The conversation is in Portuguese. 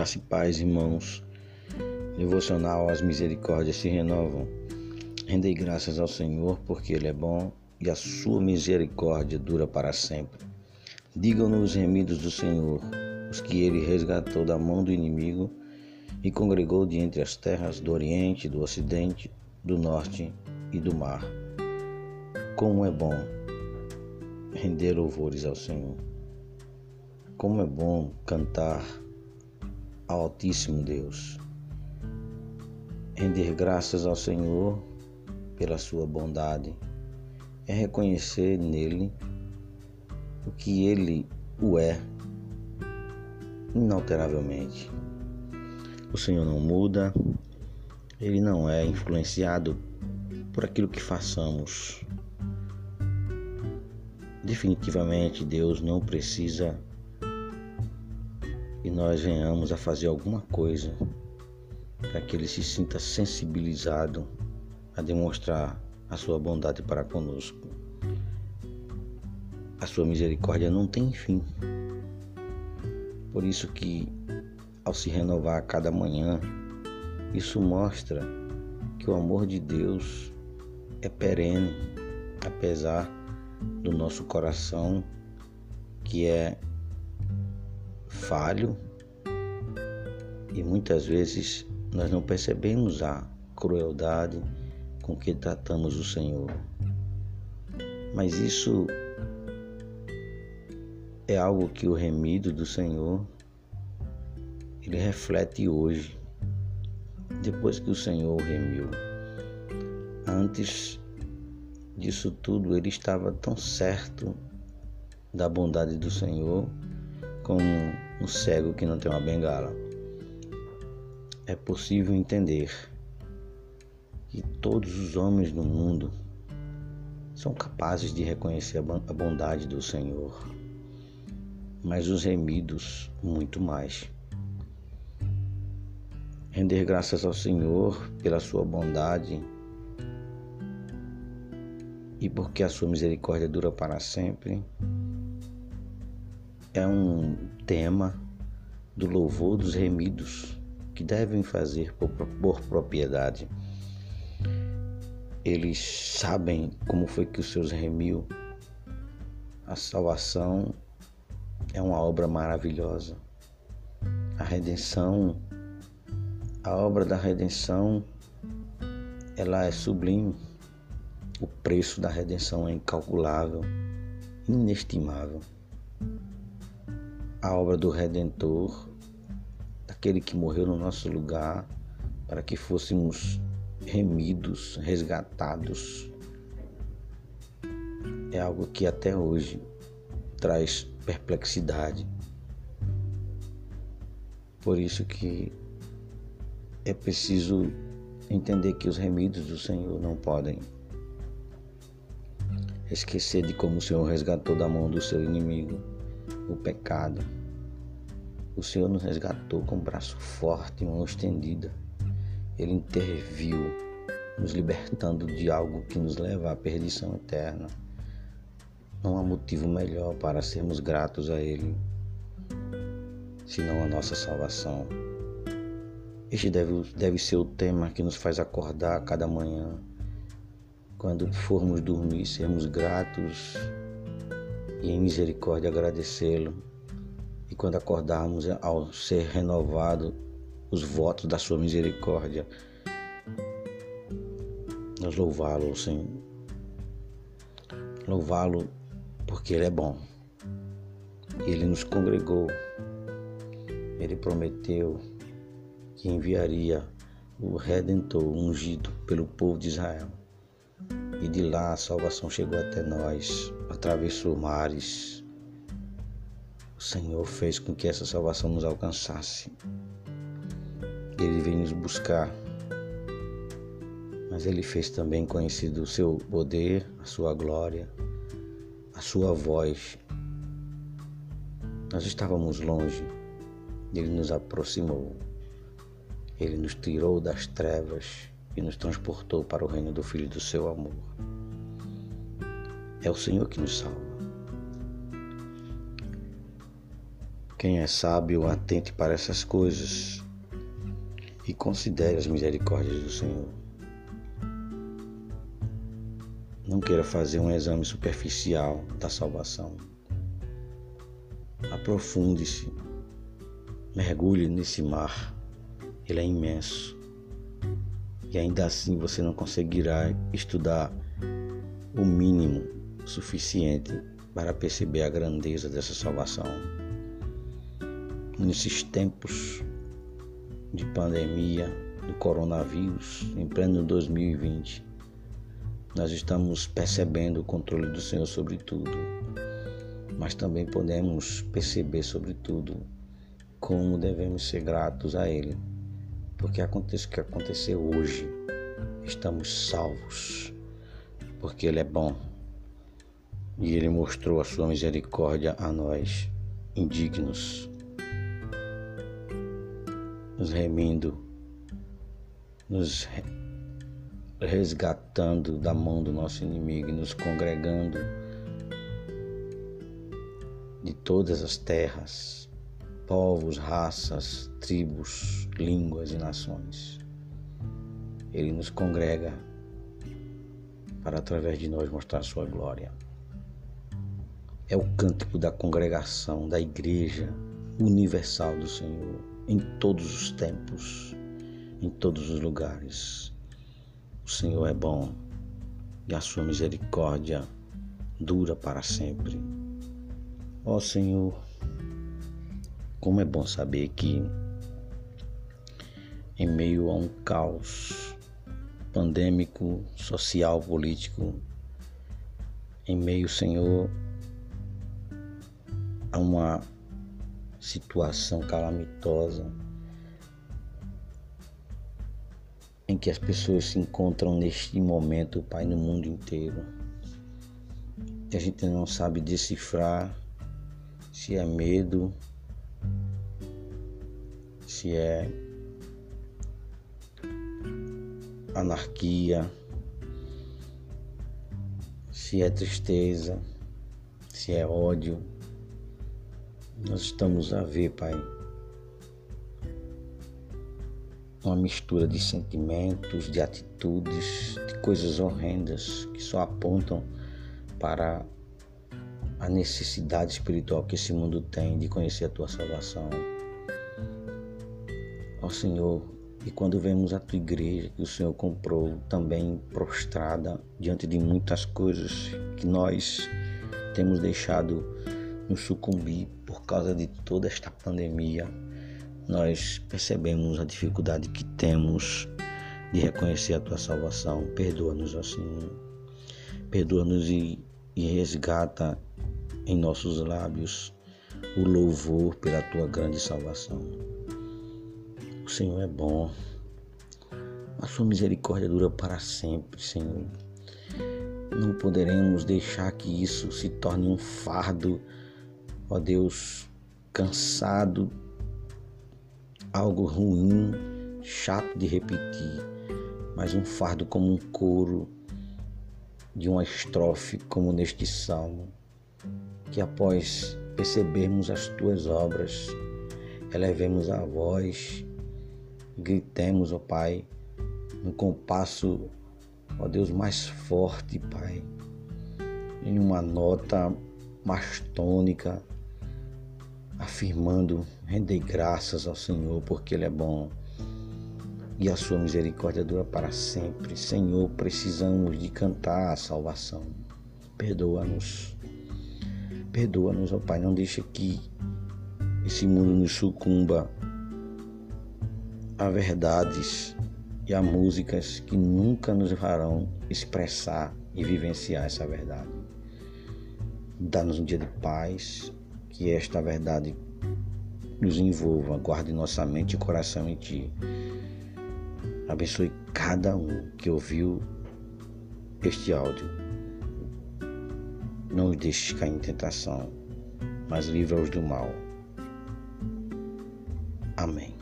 Graça e paz, irmãos. Devocional As Misericórdias se renovam. Rendei graças ao Senhor, porque Ele é bom e a sua misericórdia dura para sempre. Digam-nos os remidos do Senhor, os que Ele resgatou da mão do inimigo e congregou de entre as terras do Oriente, do Ocidente, do Norte e do Mar. Como é bom render louvores ao Senhor. Como é bom cantar ao Altíssimo Deus. Render graças ao Senhor pela sua bondade é reconhecer nele o que ele o é inalteravelmente. O Senhor não muda, ele não é influenciado por aquilo que façamos. Definitivamente, Deus não precisa e nós venhamos a fazer alguma coisa para que ele se sinta sensibilizado a demonstrar a sua bondade para conosco. A sua misericórdia não tem fim. Por isso que ao se renovar a cada manhã, isso mostra que o amor de Deus é perene, apesar do nosso coração que é falho e muitas vezes nós não percebemos a crueldade com que tratamos o Senhor. Mas isso é algo que o remido do Senhor ele reflete hoje, depois que o Senhor o remiu. Antes disso tudo, ele estava tão certo da bondade do Senhor como um cego que não tem uma bengala. É possível entender que todos os homens do mundo são capazes de reconhecer a bondade do Senhor, mas os remidos muito mais. Render graças ao Senhor pela sua bondade e porque a sua misericórdia dura para sempre é um tema do louvor dos remidos que devem fazer por, por propriedade. Eles sabem como foi que os seus remiu. A salvação é uma obra maravilhosa. A redenção, a obra da redenção, ela é sublime. O preço da redenção é incalculável, inestimável a obra do Redentor, daquele que morreu no nosso lugar, para que fôssemos remidos, resgatados. É algo que até hoje traz perplexidade. Por isso que é preciso entender que os remidos do Senhor não podem esquecer de como o Senhor resgatou da mão do seu inimigo o pecado. O Senhor nos resgatou com um braço forte e mão estendida. Ele interviu, nos libertando de algo que nos leva à perdição eterna. Não há motivo melhor para sermos gratos a Ele, senão a nossa salvação. Este deve, deve ser o tema que nos faz acordar cada manhã. Quando formos dormir, sermos gratos e em misericórdia agradecê-lo. E quando acordarmos ao ser renovado os votos da sua misericórdia, nós louvá-lo, Senhor. Louvá-lo porque Ele é bom. Ele nos congregou. Ele prometeu que enviaria o Redentor ungido pelo povo de Israel. E de lá a salvação chegou até nós, atravessou mares. O Senhor fez com que essa salvação nos alcançasse. Ele veio nos buscar, mas ele fez também conhecido o seu poder, a sua glória, a sua voz. Nós estávamos longe, ele nos aproximou, ele nos tirou das trevas e nos transportou para o reino do Filho do seu amor. É o Senhor que nos salva. Quem é sábio, atente para essas coisas e considere as misericórdias do Senhor. Não queira fazer um exame superficial da salvação. Aprofunde-se, mergulhe nesse mar, ele é imenso. E ainda assim você não conseguirá estudar o mínimo suficiente para perceber a grandeza dessa salvação. Nesses tempos de pandemia do coronavírus, em pleno 2020, nós estamos percebendo o controle do Senhor sobre tudo, mas também podemos perceber, sobretudo, como devemos ser gratos a Ele, porque acontece o que aconteceu hoje, estamos salvos, porque Ele é bom e Ele mostrou a sua misericórdia a nós, indignos nos remindo, nos resgatando da mão do nosso inimigo e nos congregando de todas as terras, povos, raças, tribos, línguas e nações. Ele nos congrega para através de nós mostrar sua glória. É o cântico da congregação, da igreja universal do Senhor em todos os tempos, em todos os lugares. O Senhor é bom e a sua misericórdia dura para sempre. Ó Senhor, como é bom saber que em meio a um caos pandêmico, social, político, em meio, Senhor, a uma situação calamitosa em que as pessoas se encontram neste momento, Pai, no mundo inteiro. E a gente não sabe decifrar se é medo, se é anarquia, se é tristeza, se é ódio nós estamos a ver, Pai, uma mistura de sentimentos, de atitudes, de coisas horrendas que só apontam para a necessidade espiritual que esse mundo tem de conhecer a tua salvação. Ó Senhor, e quando vemos a tua igreja que o Senhor comprou também prostrada diante de muitas coisas que nós temos deixado nos sucumbir por causa de toda esta pandemia, nós percebemos a dificuldade que temos de reconhecer a tua salvação. Perdoa-nos, ó Senhor. Perdoa-nos e, e resgata em nossos lábios o louvor pela tua grande salvação. O Senhor é bom. A sua misericórdia dura para sempre, Senhor. Não poderemos deixar que isso se torne um fardo ó Deus, cansado, algo ruim, chato de repetir, mas um fardo como um coro de uma estrofe como neste salmo, que após percebermos as tuas obras, elevemos a voz, gritemos, ó Pai, no compasso, ó Deus, mais forte, Pai, em uma nota mais tônica, afirmando: rendei graças ao Senhor, porque Ele é bom e a sua misericórdia dura para sempre. Senhor, precisamos de cantar a salvação. Perdoa-nos. Perdoa-nos, ó Pai. Não deixe que esse mundo nos sucumba a verdades e a músicas que nunca nos farão expressar e vivenciar essa verdade. Dá-nos um dia de paz, que esta verdade nos envolva, guarde nossa mente e coração em Ti. Abençoe cada um que ouviu este áudio. Não os deixes cair em tentação, mas livra-os do mal. Amém.